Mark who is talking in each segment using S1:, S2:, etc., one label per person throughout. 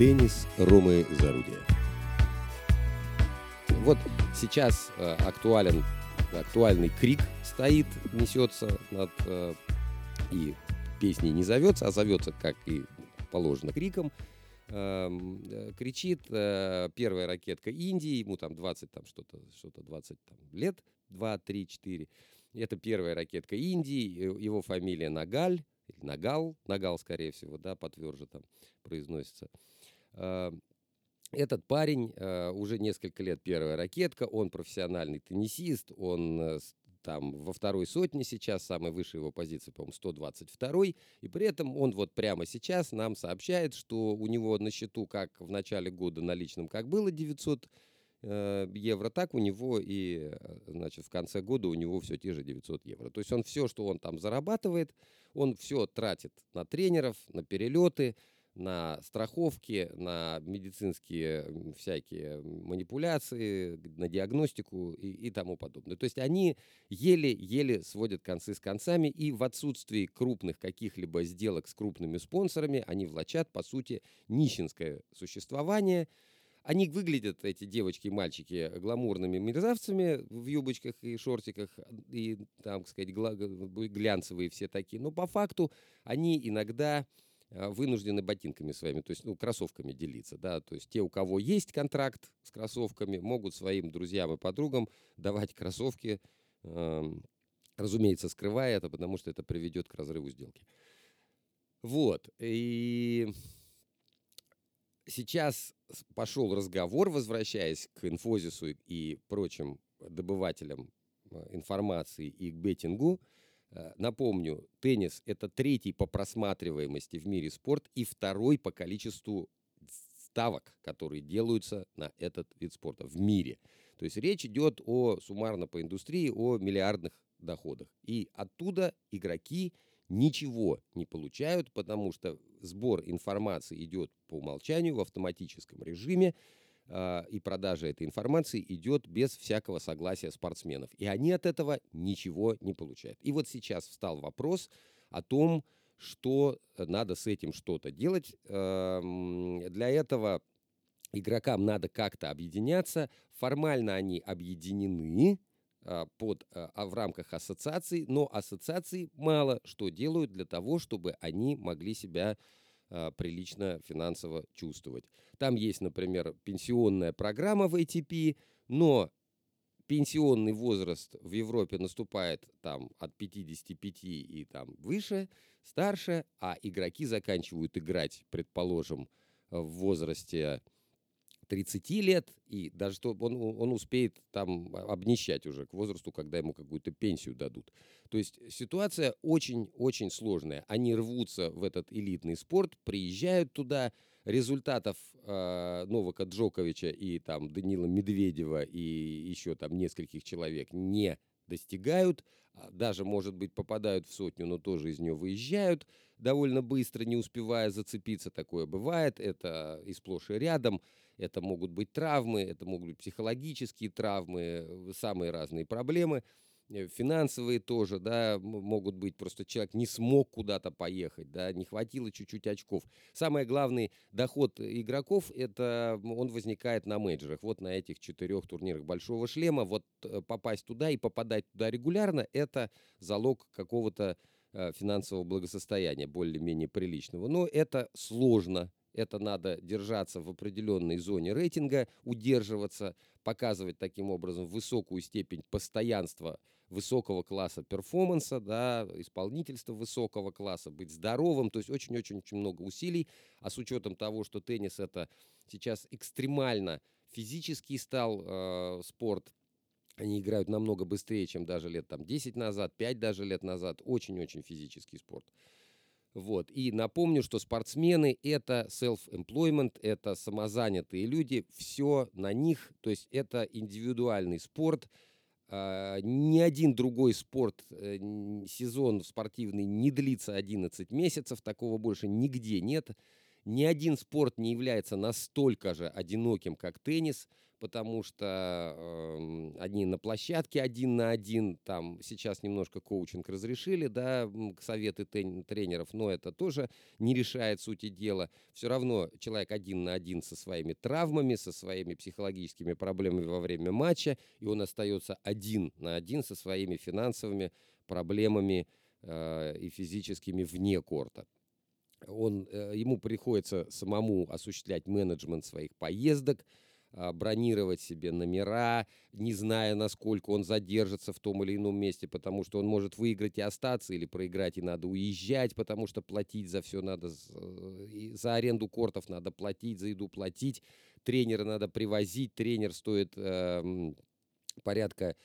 S1: Теннис Ромы Зарудия. Вот сейчас э, актуален, актуальный крик стоит, несется над э, и песней не зовется, а зовется, как и положено, криком. Эм, э, кричит э, первая ракетка Индии, ему там 20, там что-то, что-то 20 там, лет, 2, 3, 4. Это первая ракетка Индии, его фамилия Нагаль, или Нагал, Нагал, скорее всего, да, потверже там произносится. Э, этот парень э, уже несколько лет первая ракетка, он профессиональный теннисист, он э, там во второй сотне сейчас, самая высшая его позиция, по-моему, 122 и при этом он вот прямо сейчас нам сообщает, что у него на счету, как в начале года наличным, как было 900 э, евро, так у него и, э, значит, в конце года у него все те же 900 евро. То есть он все, что он там зарабатывает, он все тратит на тренеров, на перелеты, на страховки, на медицинские всякие манипуляции, на диагностику и, и тому подобное. То есть они еле-еле сводят концы с концами, и в отсутствии крупных каких-либо сделок с крупными спонсорами они влачат, по сути, нищенское существование. Они выглядят, эти девочки и мальчики, гламурными мерзавцами в юбочках и шортиках, и, там, сказать, глянцевые все такие. Но по факту они иногда вынуждены ботинками своими, то есть ну, кроссовками делиться. Да? То есть те, у кого есть контракт с кроссовками, могут своим друзьям и подругам давать кроссовки, разумеется, скрывая это, потому что это приведет к разрыву сделки. Вот. И сейчас пошел разговор, возвращаясь к инфозису и прочим добывателям э, информации и к беттингу, напомню, теннис – это третий по просматриваемости в мире спорт и второй по количеству ставок, которые делаются на этот вид спорта в мире. То есть речь идет о суммарно по индустрии о миллиардных доходах. И оттуда игроки ничего не получают, потому что сбор информации идет по умолчанию в автоматическом режиме. А, и продажа этой информации идет без всякого согласия спортсменов. И они от этого ничего не получают. И вот сейчас встал вопрос о том, что надо с этим что-то делать. Для этого игрокам надо как-то объединяться. Формально они объединены а, под, а, в рамках ассоциации, но ассоциации мало что делают для того, чтобы они могли себя а, прилично финансово чувствовать. Там есть, например, пенсионная программа в ATP, но пенсионный возраст в Европе наступает там от 55 и там выше, старше, а игроки заканчивают играть, предположим, в возрасте 30 лет, и даже что он, он успеет там обнищать уже к возрасту, когда ему какую-то пенсию дадут. То есть ситуация очень-очень сложная. Они рвутся в этот элитный спорт, приезжают туда, результатов э, Новака Джоковича и там Данила Медведева и еще там нескольких человек не достигают, а даже, может быть, попадают в сотню, но тоже из нее выезжают довольно быстро, не успевая зацепиться. Такое бывает, это и сплошь и рядом. Это могут быть травмы, это могут быть психологические травмы, э, самые разные проблемы. Э, финансовые тоже, да, могут быть, просто человек не смог куда-то поехать, да, не хватило чуть-чуть очков. Самый главный доход игроков, это он возникает на менеджерах, вот на этих четырех турнирах Большого Шлема, вот э, попасть туда и попадать туда регулярно, это залог какого-то финансового благосостояния более-менее приличного. Но это сложно, это надо держаться в определенной зоне рейтинга, удерживаться, показывать таким образом высокую степень постоянства высокого класса перформанса, да, исполнительства высокого класса, быть здоровым, то есть очень-очень-очень много усилий, а с учетом того, что теннис это сейчас экстремально физический стал э, спорт, они играют намного быстрее, чем даже лет там 10 назад, 5 даже лет назад, очень-очень физический спорт. Вот. И напомню, что спортсмены — это self-employment, это самозанятые люди, все на них, то есть это индивидуальный спорт. А, ни один другой спорт, э, сезон спортивный не длится 11 месяцев, такого больше нигде нет. Ни один спорт не является настолько же одиноким, как теннис – потому что э, одни на площадке один на один, там сейчас немножко коучинг разрешили, да, советы тренеров, но это тоже не решает сути дела. Все равно человек один на один со своими травмами, со своими психологическими проблемами во время матча, и он остается один на один со своими финансовыми проблемами э, и физическими вне корта он, э, ему приходится самому осуществлять менеджмент своих поездок, бронировать себе номера, не зная, насколько он задержится в том или ином месте, потому что он может выиграть и остаться, или проиграть, и надо уезжать, потому что платить за все надо, э, за аренду кортов надо платить, за еду платить, тренера надо привозить, тренер стоит э, порядка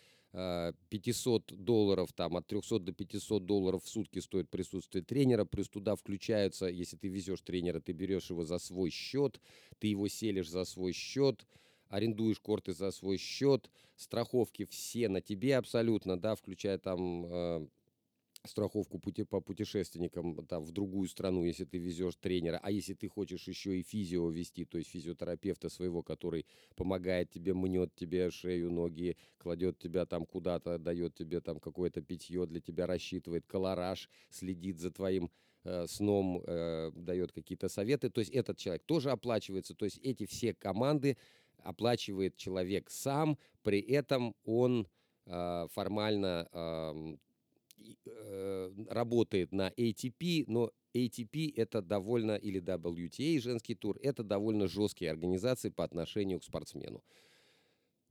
S1: 500 э, долларов, там от 300 до 500 долларов в сутки стоит присутствие тренера, плюс туда включаются, если ты везешь тренера, ты берешь его за свой счет, ты его селишь за свой счет, арендуешь корты за свой счет, страховки все на тебе абсолютно, да, включая там э, страховку пути, по путешественникам там, в другую страну, если ты везешь тренера, а если ты хочешь еще и физио вести, то есть физиотерапевта своего, который помогает тебе, мнет тебе шею, ноги, кладет тебя там куда-то, дает тебе там какое-то питье, для тебя рассчитывает колораж, следит за твоим э, сном, э, дает какие-то советы, то есть этот человек тоже оплачивается, то есть эти все команды оплачивает человек сам, при этом он э, формально э, Э, работает на ATP, но ATP это довольно, или WTA, женский тур, это довольно жесткие организации по отношению к спортсмену.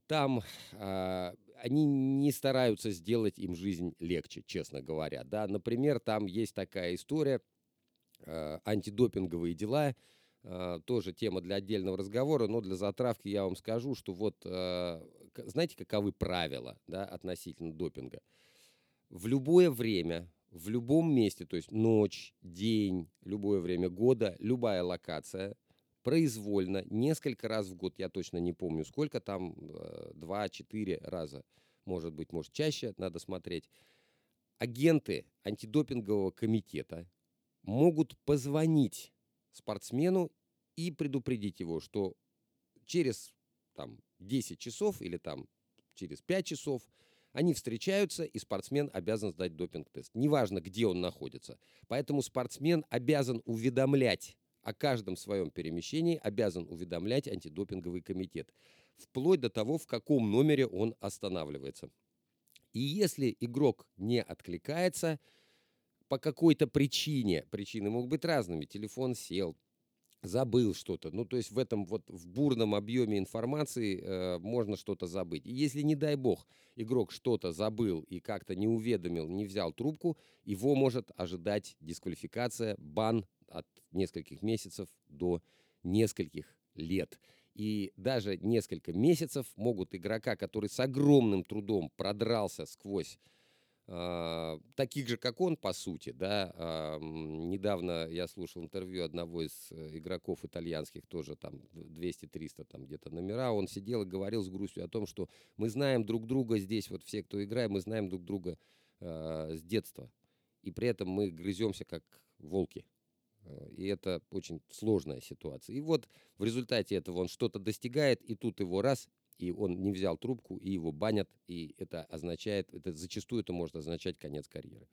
S1: Там э, они не стараются сделать им жизнь легче, честно говоря. Да? Например, там есть такая история, э, антидопинговые дела, э, тоже тема для отдельного разговора, но для затравки я вам скажу, что вот, э, знаете, каковы правила да, относительно допинга? В любое время, в любом месте, то есть ночь, день, любое время года, любая локация, произвольно, несколько раз в год, я точно не помню сколько, там э, два-четыре раза, может быть, может чаще, надо смотреть, агенты антидопингового комитета могут позвонить спортсмену и предупредить его, что через там, 10 часов или там через 5 часов они встречаются, и спортсмен обязан сдать допинг-тест. Неважно, где он находится. Поэтому спортсмен обязан уведомлять о каждом своем перемещении, обязан уведомлять антидопинговый комитет. Вплоть до того, в каком номере он останавливается. И если игрок не откликается по какой-то причине, причины могут быть разными, телефон сел, забыл что-то. Ну, то есть в этом вот в бурном объеме информации э, можно что-то забыть. И если, не дай бог, игрок что-то забыл и как-то не уведомил, не взял трубку, его может ожидать дисквалификация, бан от нескольких месяцев до нескольких лет. И даже несколько месяцев могут игрока, который с огромным трудом продрался сквозь таких же, как он, по сути, да. А, недавно я слушал интервью одного из э, игроков итальянских, тоже там 200-300 там где-то номера. Он сидел и говорил с грустью о том, что мы знаем друг друга здесь, вот все, кто играет, мы знаем друг друга э, с детства. И при этом мы грыземся как волки. И это очень сложная ситуация. И вот в результате этого он что-то достигает, и тут его раз и он не взял трубку, и его банят, и это означает, это зачастую это может означать конец карьеры.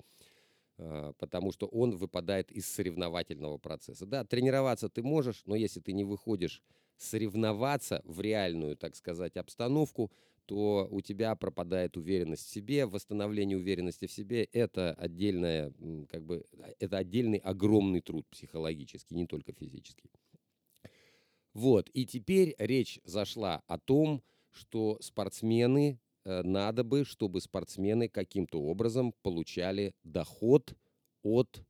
S1: А, потому что он выпадает из соревновательного процесса. Да, тренироваться ты можешь, но если ты не выходишь соревноваться в реальную, так сказать, обстановку, то у тебя пропадает уверенность в себе, восстановление уверенности в себе – это отдельная, как бы, это отдельный огромный труд психологический, не только физический. Вот, и теперь речь зашла о том, что спортсмены, э, надо бы, чтобы спортсмены каким-то образом получали доход от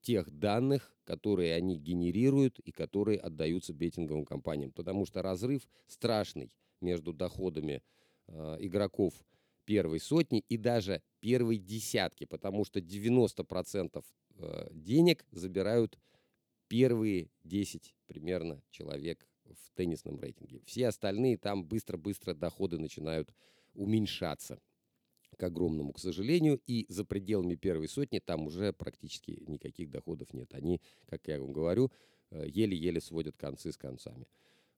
S1: тех данных, которые они генерируют и которые отдаются беттинговым компаниям. Потому что разрыв страшный между доходами э, игроков первой сотни и даже первой десятки, потому что 90% э, денег забирают первые 10 примерно человек в теннисном рейтинге. Все остальные там быстро-быстро доходы начинают уменьшаться к огромному, к сожалению, и за пределами первой сотни там уже практически никаких доходов нет. Они, как я вам говорю, э, еле-еле сводят концы с концами.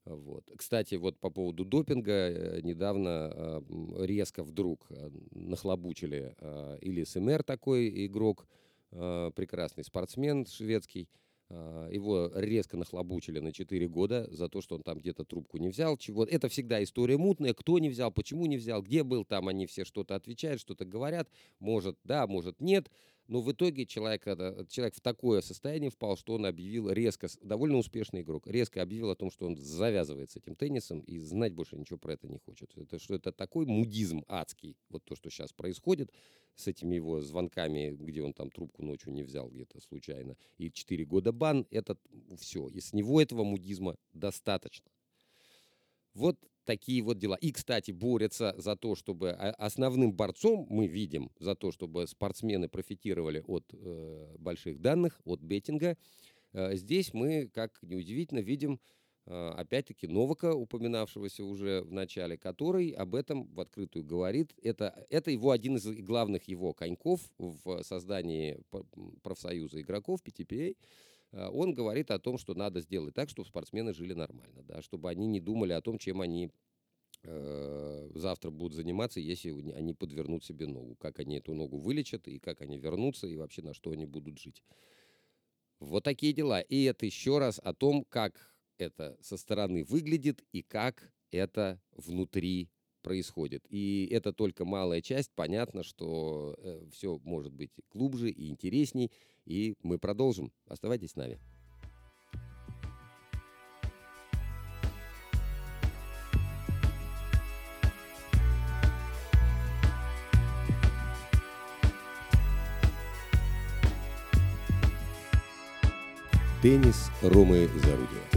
S1: Вот. Кстати, вот по поводу допинга, э, недавно э, резко вдруг нахлобучили или СМР такой игрок, прекрасный спортсмен шведский, его резко нахлобучили на 4 года за то, что он там где-то трубку не взял. Чего. Это всегда история мутная. Кто не взял, почему не взял, где был, там они все что-то отвечают, что-то говорят. Может да, может нет. Но в итоге человек, человек в такое состояние впал, что он объявил резко, довольно успешный игрок, резко объявил о том, что он завязывает с этим теннисом и знать больше ничего про это не хочет. Это что это такой мудизм адский, вот то, что сейчас происходит с этими его звонками, где он там трубку ночью не взял где-то случайно, и 4 года бан, это все. И с него этого мудизма достаточно. Вот такие вот дела. И, кстати, борются за то, чтобы основным борцом мы видим за то, чтобы спортсмены профитировали от э, больших данных, от беттинга. Э, здесь мы, как неудивительно, видим э, опять-таки Новака, упоминавшегося уже в начале, который об этом в открытую говорит. Это, это его один из главных его коньков в создании профсоюза игроков PTPA. Э, он говорит о том, что надо сделать так, чтобы спортсмены жили нормально, да, чтобы они не думали о том, чем они э, завтра будут заниматься, если они подвернут себе ногу, как они эту ногу вылечат, и как они вернутся, и вообще на что они будут жить. Вот такие дела. И это еще раз о том, как это со стороны выглядит и как это внутри происходит. И это только малая часть. Понятно, что э, все может быть глубже и интересней. И мы продолжим. Оставайтесь с нами. Теннис Ромы Зарудева.